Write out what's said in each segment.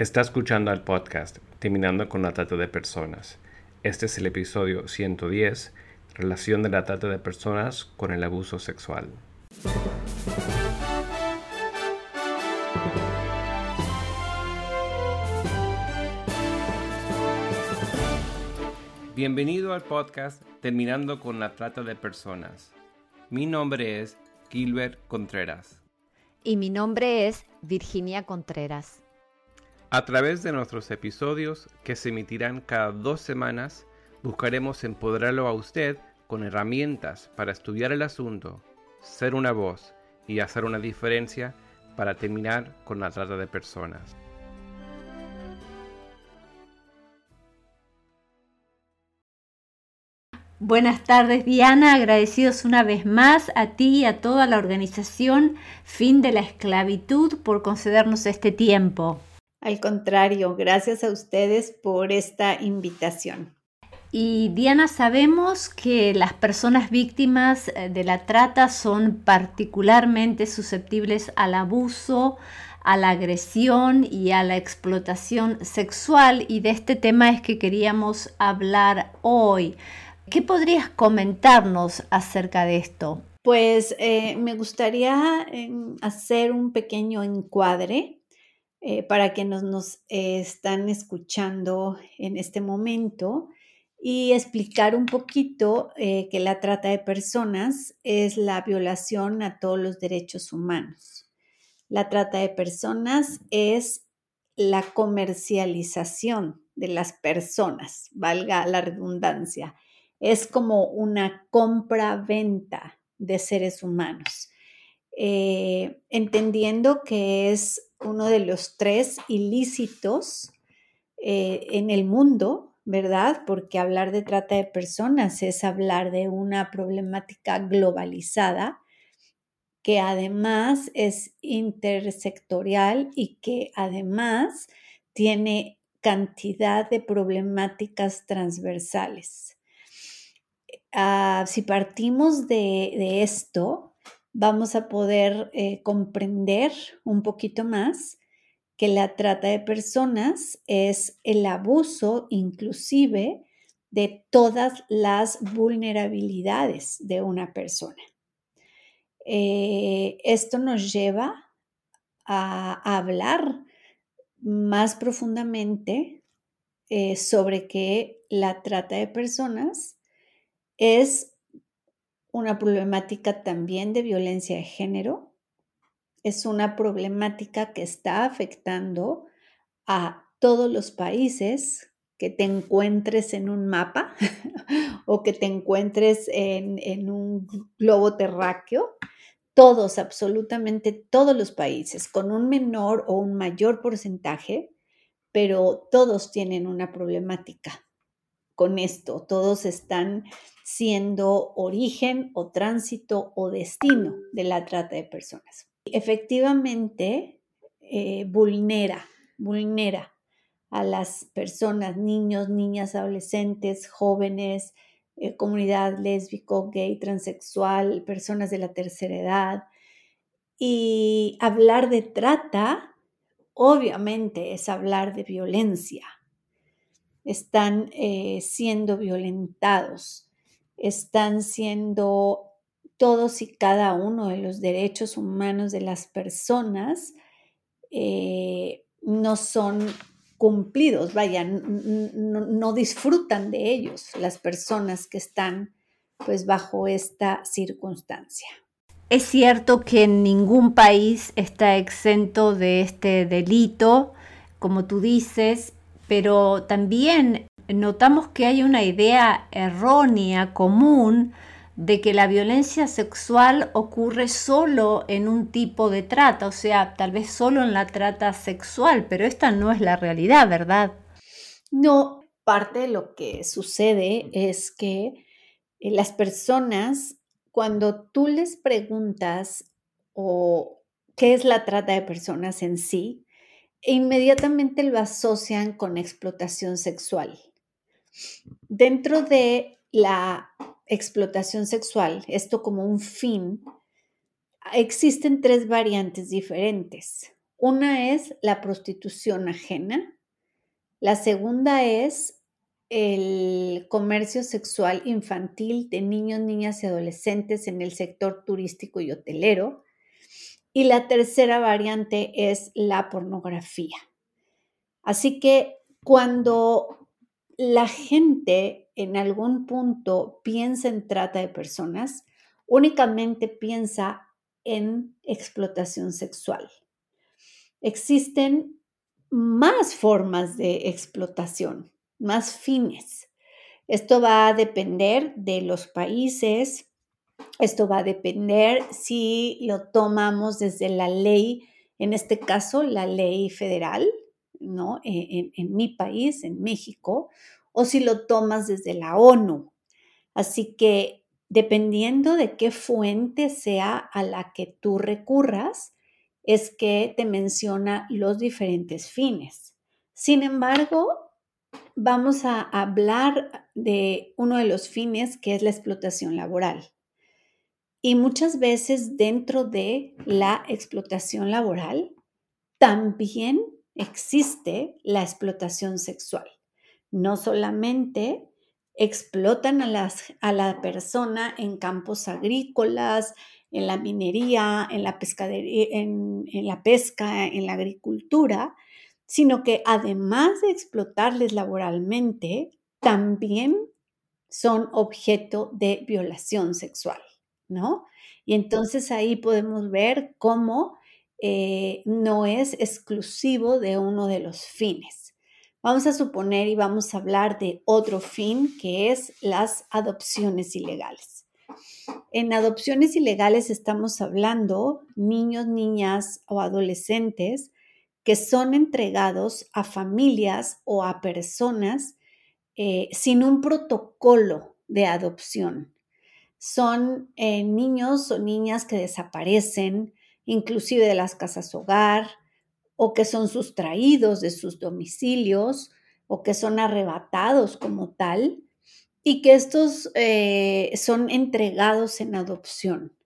Está escuchando al podcast Terminando con la Trata de Personas. Este es el episodio 110, Relación de la Trata de Personas con el Abuso Sexual. Bienvenido al podcast Terminando con la Trata de Personas. Mi nombre es Gilbert Contreras. Y mi nombre es Virginia Contreras. A través de nuestros episodios, que se emitirán cada dos semanas, buscaremos empoderarlo a usted con herramientas para estudiar el asunto, ser una voz y hacer una diferencia para terminar con la trata de personas. Buenas tardes Diana, agradecidos una vez más a ti y a toda la organización Fin de la Esclavitud por concedernos este tiempo. Al contrario, gracias a ustedes por esta invitación. Y Diana, sabemos que las personas víctimas eh, de la trata son particularmente susceptibles al abuso, a la agresión y a la explotación sexual y de este tema es que queríamos hablar hoy. ¿Qué podrías comentarnos acerca de esto? Pues eh, me gustaría em, hacer un pequeño encuadre eh, para que nos, eh, están escuchando en este momento y explicar un poquito eh, que la trata de personas es la violación a todos los derechos humanos. La trata de personas es la comercialización de las personas, valga la redundancia. Es como una compra-venta de seres humanos. Entendiendo que es uno de los tres ilícitos eh, en el mundo, ¿verdad? Porque hablar de trata de personas es hablar de una problemática globalizada que además es intersectorial y que además tiene cantidad de problemáticas transversales. Ah, si partimos de esto, vamos a poder eh, comprender un poquito más que la trata de personas es el abuso inclusive de todas las vulnerabilidades de una persona. Eh, esto nos lleva a, hablar más profundamente eh, sobre que la trata de personas es una problemática también de violencia de género. Es una problemática que está afectando a todos los países que te encuentres en un mapa o que te encuentres en, en un globo terráqueo. Todos, absolutamente todos los países, con un menor o un mayor porcentaje, pero todos tienen una problemática con esto. Todos están siendo origen o tránsito o destino de la trata de personas. Efectivamente, eh, vulnera, vulnera a las personas, niños, niñas, adolescentes, jóvenes, eh, comunidad lésbico, gay, transexual, personas de la tercera edad. Y hablar de trata, obviamente, es hablar de violencia. Están eh, siendo violentados están siendo todos y cada uno de los derechos humanos de las personas eh, no son cumplidos, vaya, no, disfrutan de ellos las personas que están pues bajo esta circunstancia. Es cierto que ningún país está exento de este delito, como tú dices, pero también notamos que hay una idea errónea, común, de que la violencia sexual ocurre solo en un tipo de trata, o sea, tal vez solo en la trata sexual, pero esta no es la realidad, ¿verdad? No, parte de lo que sucede es que eh, las personas, cuando tú les preguntas o qué es la trata de personas en sí, inmediatamente lo asocian con explotación sexual. Dentro de la explotación sexual, esto como un fin, existen tres variantes diferentes. Una es la prostitución ajena, la segunda es el comercio sexual infantil de niños, niñas y adolescentes en el sector turístico y hotelero. Y la tercera variante es la pornografía. Así que cuando la gente en algún punto piensa en trata de personas, únicamente piensa en explotación sexual. Existen más formas de explotación, más fines. Esto va a depender de los países, esto va a depender si lo tomamos desde la ley, en este caso la ley federal, ¿no? E, en, mi país, en México, o si lo tomas desde la ONU. Así que dependiendo de qué fuente sea a la que tú recurras, es que te menciona los diferentes fines. Sin embargo, vamos a hablar de uno de los fines que es la explotación laboral. Y muchas veces dentro de la explotación laboral también existe la explotación sexual. No solamente explotan a, las, a la persona en campos agrícolas, en la minería, en la, en la pesca, en la agricultura, sino que además de explotarles laboralmente, también son objeto de violación sexual, ¿no? Y entonces ahí podemos ver cómo eh, no es exclusivo de uno de los fines. Vamos a suponer y vamos a hablar de otro fin que es las adopciones ilegales. En adopciones ilegales estamos hablando niños, niñas o adolescentes que son entregados a familias o a personas eh, sin un protocolo de adopción. Son eh, niños o niñas que desaparecen, inclusive de las casas hogar, o que son sustraídos de sus domicilios, o que son arrebatados como tal, y que estos eh, son entregados en adopción.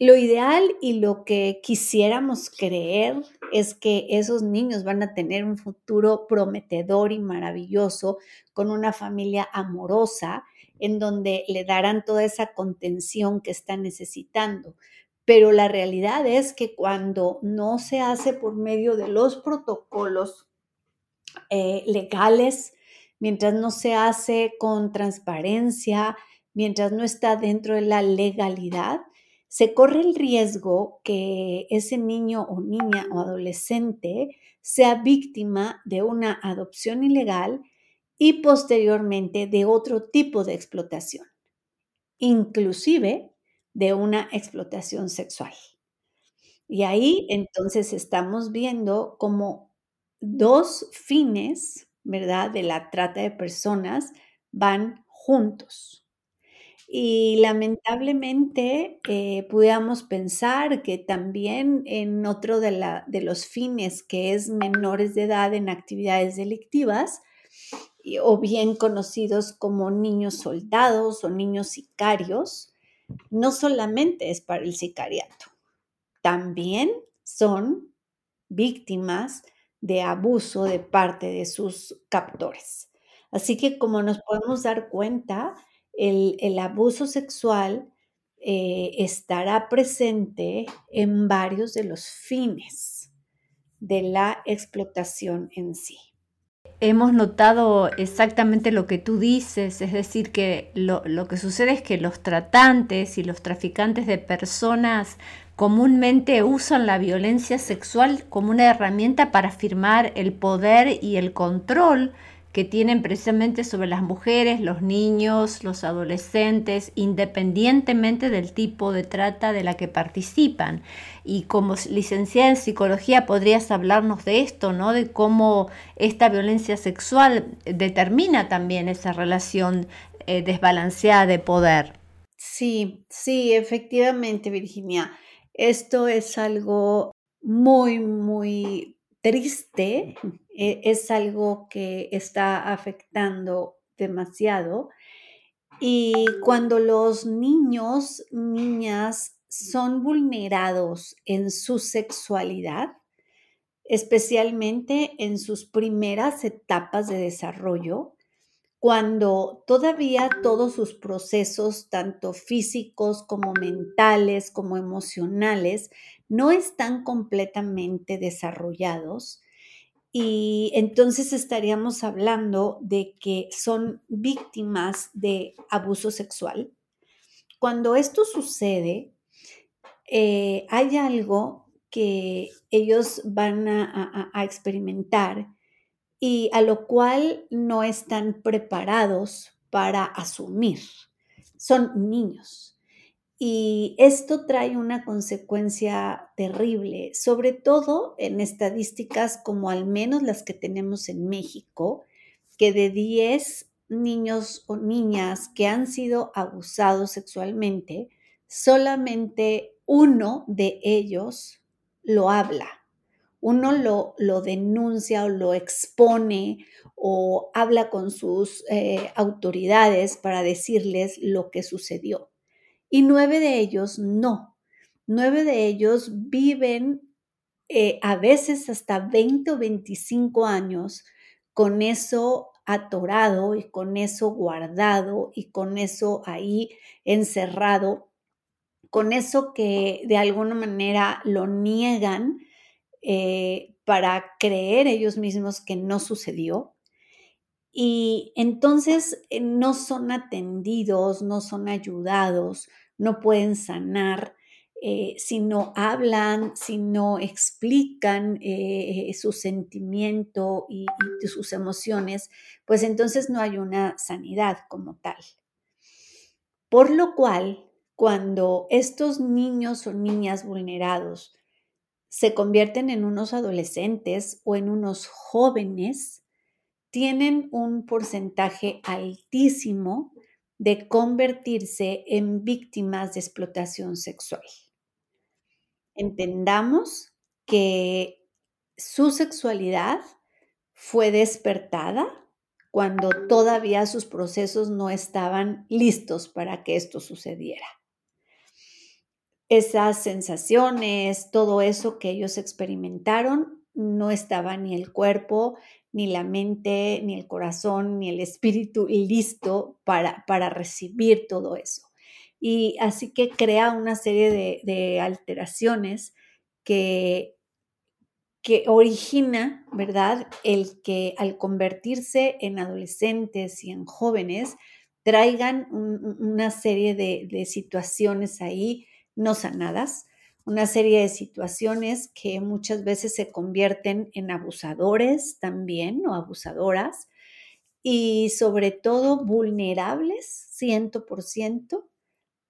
Lo ideal y lo que quisiéramos creer es que esos niños van a tener un futuro prometedor y maravilloso con una familia amorosa en donde le darán toda esa contención que están necesitando. Pero la realidad es que cuando no se hace por medio de los protocolos eh, legales, mientras no se hace con transparencia, mientras no está dentro de la legalidad, se corre el riesgo que ese niño o niña o adolescente sea víctima de una adopción ilegal y posteriormente de otro tipo de explotación, inclusive de una explotación sexual. Y ahí entonces estamos viendo como dos fines, ¿verdad?, de la trata de personas van juntos. Y lamentablemente eh, pudiéramos pensar que también en otro de, la, de, los fines, que es menores de edad en actividades delictivas, o bien conocidos como niños soldados o niños sicarios, no solamente es para el sicariato, también son víctimas de abuso de parte de sus captores. Así que como nos podemos dar cuenta, el, abuso sexual eh, estará presente en varios de los fines de la explotación en sí hemos notado exactamente lo que tú dices, es decir, que lo, que sucede es que los tratantes y los traficantes de personas comúnmente usan la violencia sexual como una herramienta para afirmar el poder y el control que tienen precisamente sobre las mujeres, los niños, los adolescentes, independientemente del tipo de trata de la que participan. Y como licenciada en psicología podrías hablarnos de esto, ¿no? De cómo esta violencia sexual determina también esa relación eh, desbalanceada de poder. Sí, sí, efectivamente, Virginia. Esto es algo muy, muy triste, e, es algo que está afectando demasiado. Y cuando los niños, niñas son vulnerados en su sexualidad, especialmente en sus primeras etapas de desarrollo, cuando todavía todos sus procesos, tanto físicos como mentales, como emocionales, no están completamente desarrollados. Y entonces estaríamos hablando de que son víctimas de abuso sexual. Cuando esto sucede, eh, hay algo que ellos van a experimentar y a lo cual no están preparados para asumir. Son niños. Y esto trae una consecuencia terrible, sobre todo en estadísticas como al menos las que tenemos en México, que de 10 niños o niñas que han sido abusados sexualmente, solamente uno de ellos lo habla uno lo, lo denuncia o lo expone o habla con sus eh, autoridades para decirles lo que sucedió. Y nueve de ellos no. Nueve de ellos viven eh, a veces hasta 20 o 25 años con eso atorado y con eso guardado y con eso ahí encerrado, con eso que de alguna manera lo niegan eh, para creer ellos mismos que no sucedió. Y entonces eh, no son atendidos, no son ayudados, no pueden sanar, eh, si no hablan, si no explican su sentimiento y, sus emociones, pues entonces no hay una sanidad como tal. Por lo cual, cuando estos niños o niñas vulnerados se convierten en unos adolescentes o en unos jóvenes, tienen un porcentaje altísimo de convertirse en víctimas de explotación sexual. Entendamos que su sexualidad fue despertada cuando todavía sus procesos no estaban listos para que esto sucediera esas sensaciones, todo eso que ellos experimentaron, no estaba ni el cuerpo, ni la mente, ni el corazón, ni el espíritu listo para, para recibir todo eso. Y así que crea una serie de, alteraciones que, que origina, ¿verdad? El que al convertirse en adolescentes y en jóvenes, traigan una serie de, de situaciones ahí no sanadas, una serie de situaciones que muchas veces se convierten en abusadores también o abusadoras y sobre todo vulnerables 100%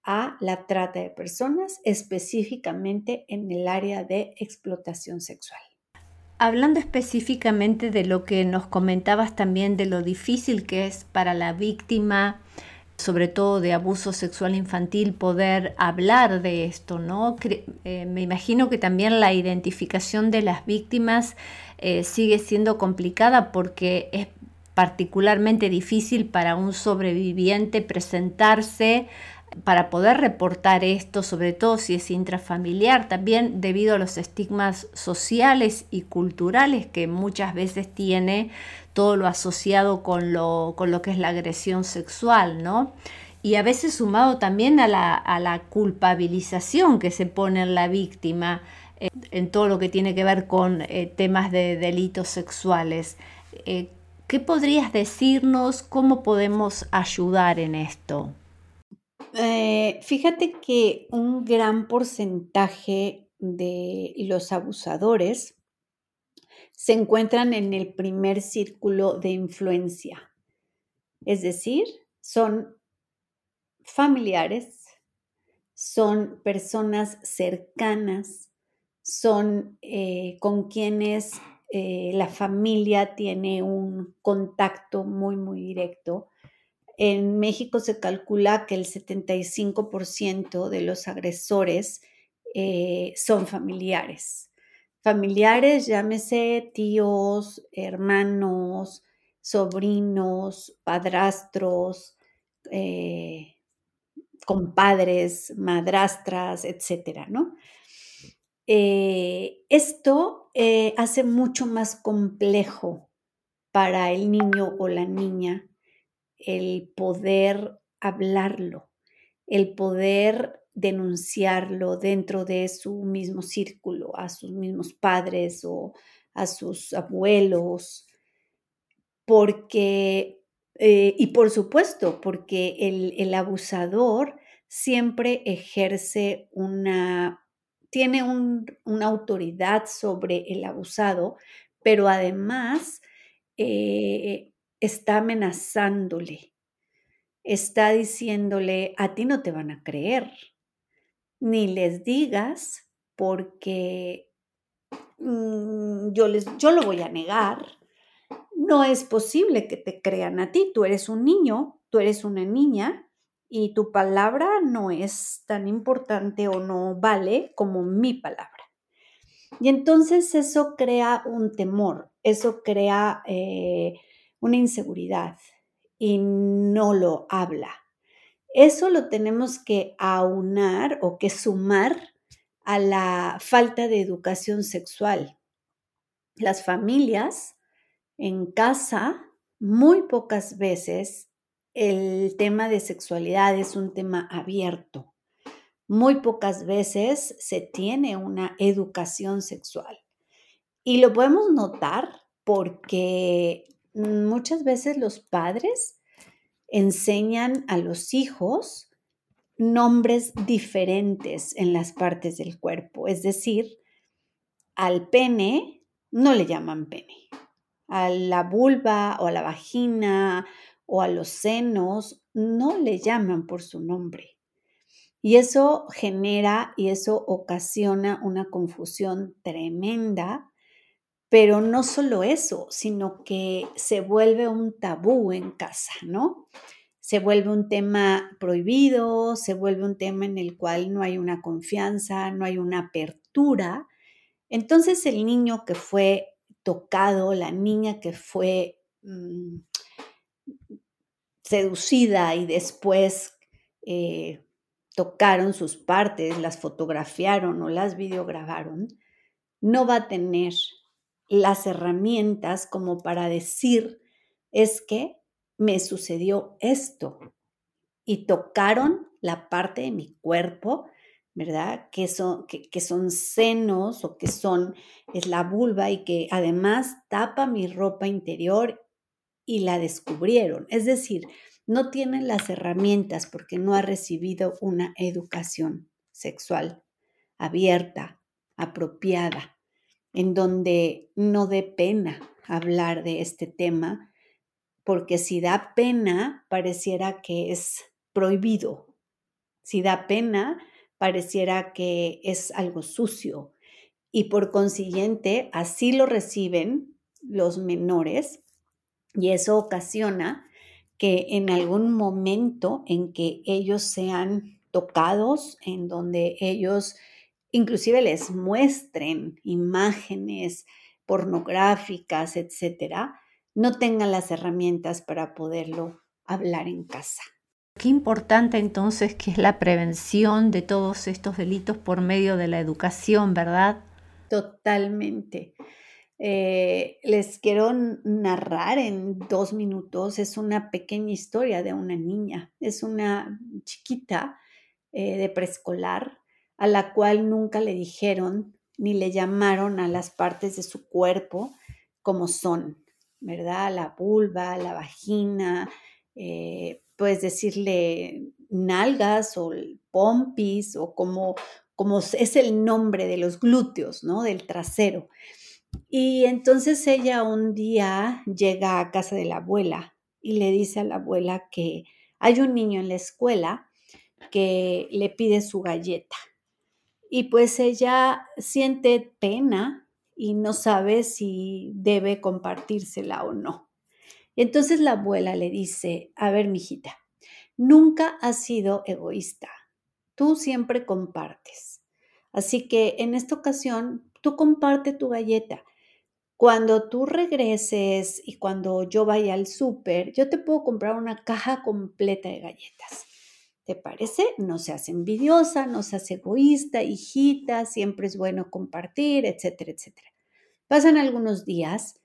a la trata de personas, específicamente en el área de explotación sexual. Hablando específicamente de lo que nos comentabas también de lo difícil que es para la víctima sobre todo de abuso sexual infantil, poder hablar de esto, ¿no? Eh, me imagino que también la identificación de las víctimas eh, sigue siendo complicada porque es particularmente difícil para un sobreviviente presentarse para poder reportar esto, sobre todo si es intrafamiliar, también debido a los estigmas sociales y culturales que muchas veces tiene todo lo asociado con lo, con lo que es la agresión sexual, ¿no? Y a veces sumado también a la, culpabilización que se pone en la víctima eh, en todo lo que tiene que ver con eh, temas de delitos sexuales. Eh, ¿Qué podrías decirnos? ¿Cómo podemos ayudar en esto? Fíjate que un gran porcentaje de los abusadores se encuentran en el primer círculo de influencia. Es decir, son familiares, son personas cercanas, son eh, con quienes eh, la familia tiene un contacto muy, muy directo. En México se calcula que el 75% de los agresores eh, son familiares. Familiares, llámese tíos, hermanos, sobrinos, padrastros, eh, compadres, madrastras, etcétera, eh, esto hace mucho más complejo para el niño o la niña el poder hablarlo, el poder denunciarlo dentro de su mismo círculo, a sus mismos padres o a sus abuelos, porque, eh, y por supuesto, porque el, abusador siempre ejerce una, tiene una autoridad sobre el abusado, pero además eh, está amenazándole, está diciéndole, a ti no te van a creer, ni les digas porque mm, yo, les, yo lo voy a negar. No es posible que te crean a ti. Tú eres un niño, tú eres una niña y tu palabra no es tan importante o no vale como mi palabra. Y entonces eso crea un temor, eso crea eh, una inseguridad y no lo habla. Eso lo tenemos que aunar o que sumar a la falta de educación sexual. Las familias en casa, muy pocas veces el tema de sexualidad es un tema abierto. Muy pocas veces se tiene una educación sexual. Y lo podemos notar porque muchas veces los padres enseñan a los hijos nombres diferentes en las partes del cuerpo. Es decir, al pene no le llaman pene. A la vulva o a la vagina o a los senos no le llaman por su nombre. Y eso genera y eso ocasiona una confusión tremenda pero no solo eso, sino que se vuelve un tabú en casa, ¿no? Se vuelve un tema prohibido, se vuelve un tema en el cual no hay una confianza, no hay una apertura. Entonces el niño que fue tocado, la niña que fue mm, seducida y después eh, tocaron sus partes, las fotografiaron o las videograbaron, no va a tener las herramientas como para decir, es que me sucedió esto y tocaron la parte de mi cuerpo, ¿verdad? Que son, que, son senos o que son, es la vulva y que además tapa mi ropa interior y la descubrieron. Es decir, no tienen las herramientas porque no ha recibido una educación sexual abierta, apropiada en donde no dé pena hablar de este tema, porque si da pena, pareciera que es prohibido. Si da pena, pareciera que es algo sucio. Y por consiguiente, así lo reciben los menores y eso ocasiona que en algún momento en que ellos sean tocados, en donde ellos inclusive les muestren imágenes pornográficas, etcétera, no tengan las herramientas para poderlo hablar en casa. Qué importante entonces que es la prevención de todos estos delitos por medio de la educación, ¿verdad? Totalmente. Eh, les quiero narrar en dos minutos, es una pequeña historia de una niña, es una chiquita eh, de preescolar a la cual nunca le dijeron ni le llamaron a las partes de su cuerpo como son, ¿verdad? La vulva, la vagina, eh, puedes decirle nalgas o pompis o como, como es el nombre de los glúteos, ¿no? Del trasero. Y entonces ella un día llega a casa de la abuela y le dice a la abuela que hay un niño en la escuela que le pide su galleta y pues ella siente pena y no sabe si debe compartírsela o no. entonces la abuela le dice, a ver, mijita, nunca has sido egoísta. Tú siempre compartes. Así que en esta ocasión, tú comparte tu galleta. Cuando tú regreses y cuando yo vaya al súper, yo te puedo comprar una caja completa de galletas. ¿Te parece? No seas envidiosa, no seas egoísta, hijita, siempre es bueno compartir, etcétera, etcétera. Pasan algunos días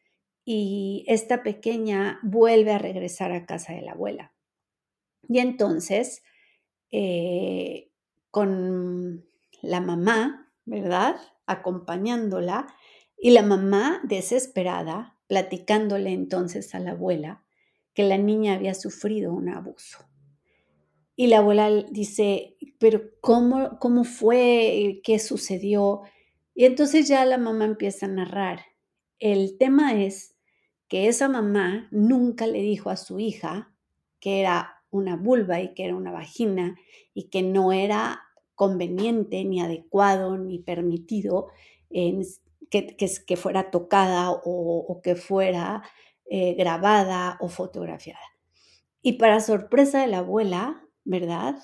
y esta pequeña vuelve a regresar a casa de la abuela. Y entonces, eh, con la mamá, ¿verdad? Acompañándola, y la mamá desesperada, platicándole entonces a la abuela que la niña había sufrido un abuso. Y la abuela dice, pero ¿cómo, cómo fue? ¿Qué sucedió? Y entonces ya la mamá empieza a narrar. El tema es que esa mamá nunca le dijo a su hija que era una vulva y que era una vagina y que no era conveniente ni adecuado ni permitido que, fuera tocada o, que fuera eh, grabada o fotografiada. Y para sorpresa de la abuela, ¿verdad?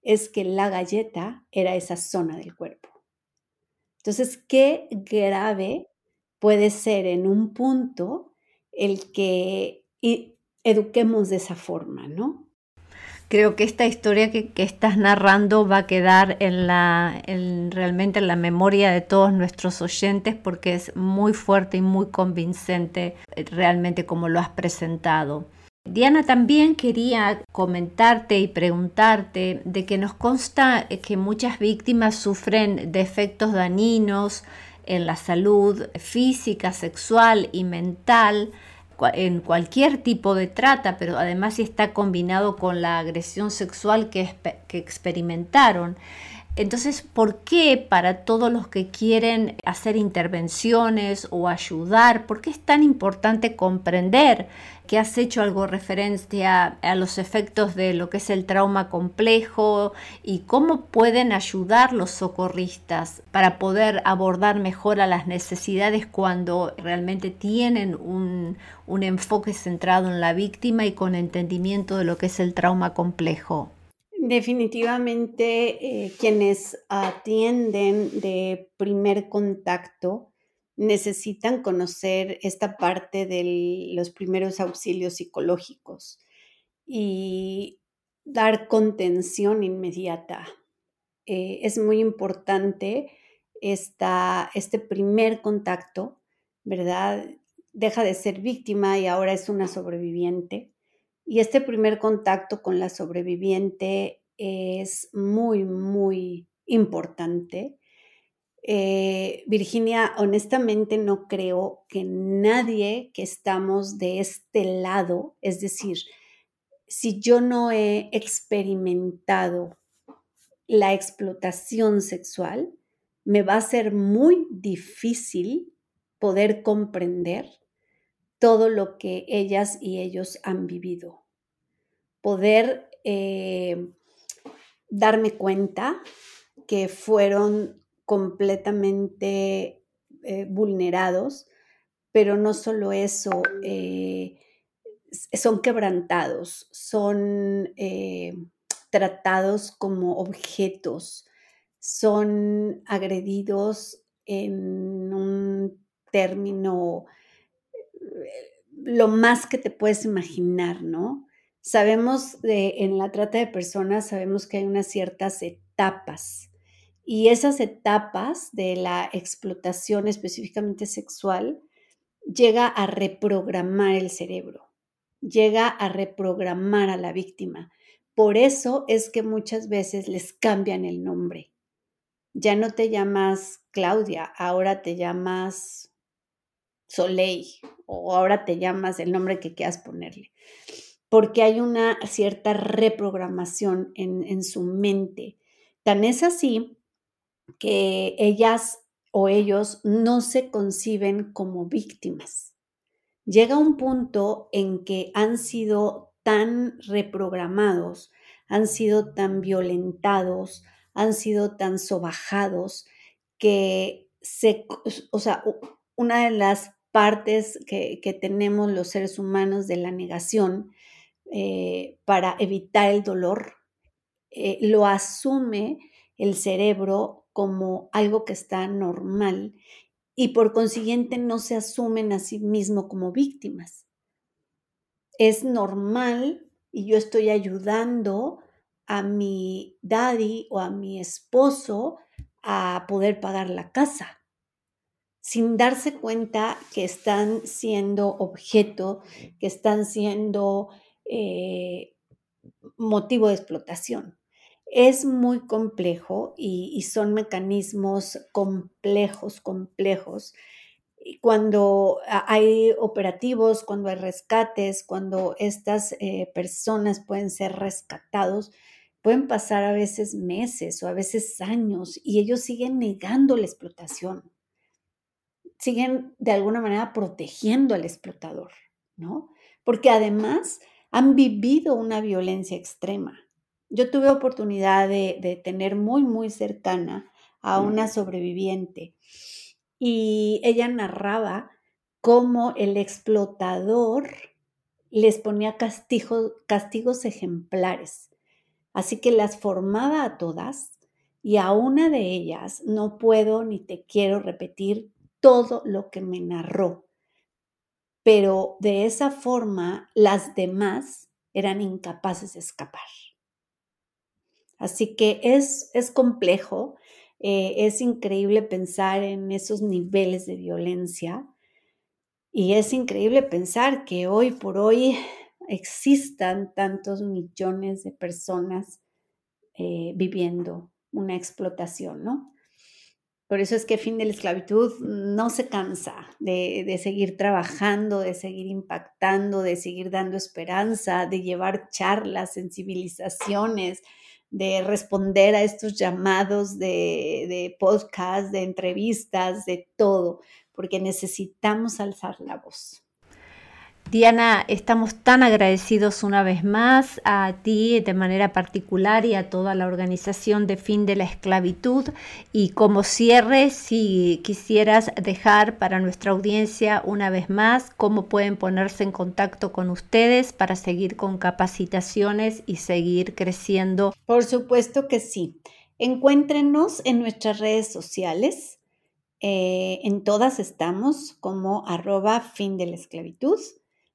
Es que la galleta era esa zona del cuerpo. Entonces, qué grave puede ser en un punto el que eduquemos de esa forma, ¿no? Creo que esta historia que, estás narrando va a quedar en la, realmente en la memoria de todos nuestros oyentes porque es muy fuerte y muy convincente eh, realmente como lo has presentado. Diana, también quería comentarte y preguntarte de que nos consta que muchas víctimas sufren de efectos dañinos en la salud física, sexual y mental en cualquier tipo de trata, pero además si está combinado con la agresión sexual que, que experimentaron. Entonces, ¿por qué para todos los que quieren hacer intervenciones o ayudar, por qué es tan importante comprender que has hecho algo referencia a los efectos de lo que es el trauma complejo y cómo pueden ayudar los socorristas para poder abordar mejor a las necesidades cuando realmente tienen un, un enfoque centrado en la víctima y con entendimiento de lo que es el trauma complejo? Definitivamente eh, quienes atienden de primer contacto necesitan conocer esta parte de los primeros auxilios psicológicos y dar contención inmediata. Eh, es muy importante esta, este primer contacto, ¿verdad? Deja de ser víctima y ahora es una sobreviviente y este primer contacto con la sobreviviente es muy, muy importante. Eh, Virginia, honestamente no creo que nadie que estamos de este lado, es decir, si yo no he experimentado la explotación sexual, me va a ser muy difícil poder comprender todo lo que ellas y ellos han vivido. Poder eh, darme cuenta que fueron completamente eh, vulnerados, pero no solo eso, eh, son quebrantados, son tratados como objetos, son agredidos en un término lo más que te puedes imaginar, ¿no? Sabemos de, en la trata de personas, sabemos que hay unas ciertas etapas y esas etapas de la explotación específicamente sexual llega a reprogramar el cerebro, llega a reprogramar a la víctima. Por eso es que muchas veces les cambian el nombre. Ya no te llamas Claudia, ahora te llamas Soleil o ahora te llamas el nombre que quieras ponerle, porque hay una cierta reprogramación en, su mente. Tan es así que ellas o ellos no se conciben como víctimas. Llega un punto en que han sido tan reprogramados, han sido tan violentados, han sido tan sobajados que se, o sea, una de las partes que, tenemos los seres humanos de la negación eh, para evitar el dolor, eh, lo asume el cerebro como algo que está normal y por consiguiente no se asumen a sí mismo como víctimas. Es normal y yo estoy ayudando a mi daddy o a mi esposo a poder pagar la casa, sin darse cuenta que están siendo objeto, que están siendo eh, motivo de explotación. Es muy complejo y, son mecanismos complejos, complejos. cuando hay operativos, cuando hay rescates, cuando estas eh, personas pueden ser rescatados, pueden pasar a veces meses o a veces años y ellos siguen negando la explotación, siguen de alguna manera protegiendo al explotador, ¿no? Porque además han vivido una violencia extrema. Yo tuve oportunidad de, tener muy, muy cercana a una sobreviviente y ella narraba cómo el explotador les ponía castigos ejemplares. Así que las formaba a todas y a una de ellas no puedo ni te quiero repetir todo lo que me narró. Pero de esa forma las demás eran incapaces de escapar. Así que es, es complejo, eh, es increíble pensar en esos niveles de violencia y es increíble pensar que hoy por hoy existan tantos millones de personas eh, viviendo una explotación, ¿no? Por eso es que fin de la esclavitud no se cansa de, de, seguir trabajando, de seguir impactando, de seguir dando esperanza, de llevar charlas, sensibilizaciones, de responder a estos llamados de, de podcast, de entrevistas, de todo, porque necesitamos alzar la voz. Diana, estamos tan agradecidos una vez más a ti de manera particular y a toda la organización de fin de la esclavitud. Y como cierre, si quisieras dejar para nuestra audiencia una vez más cómo pueden ponerse en contacto con ustedes para seguir con capacitaciones y seguir creciendo. Por supuesto que sí. Encuéntrenos en nuestras redes sociales. Eh, en todas estamos como arroba fin de la esclavitud.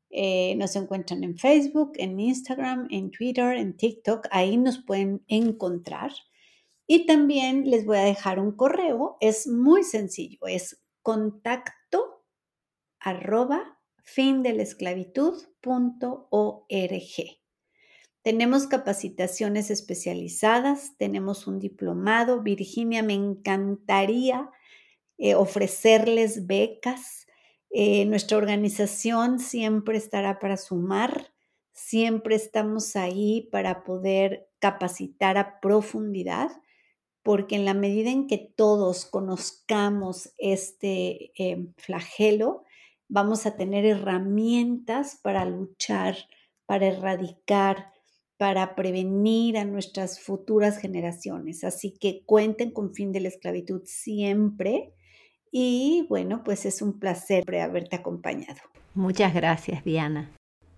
Eh, nos encuentran en Facebook, en Instagram, en Twitter, en TikTok. Ahí nos pueden encontrar. Y también les voy a dejar un correo. Es muy sencillo. Es contacto arroba findelesclavitud.org. Tenemos capacitaciones especializadas, tenemos un diplomado. Virginia, me encantaría eh, ofrecerles becas eh, nuestra organización siempre estará para sumar, siempre estamos ahí para poder capacitar a profundidad, porque en la medida en que todos conozcamos este eh, flagelo, vamos a tener herramientas para luchar, para erradicar, para prevenir a nuestras futuras generaciones. Así que cuenten con fin de la esclavitud siempre y bueno, pues es un placer haberte acompañado. Muchas gracias, Diana.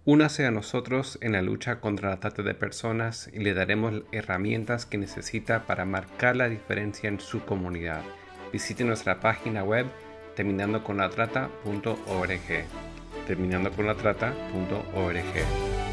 Únase a nosotros en la lucha contra la trata de personas y le daremos herramientas que necesita para marcar la diferencia en su comunidad. Visite nuestra página web terminando con la trata.org. Terminando con la trata.org.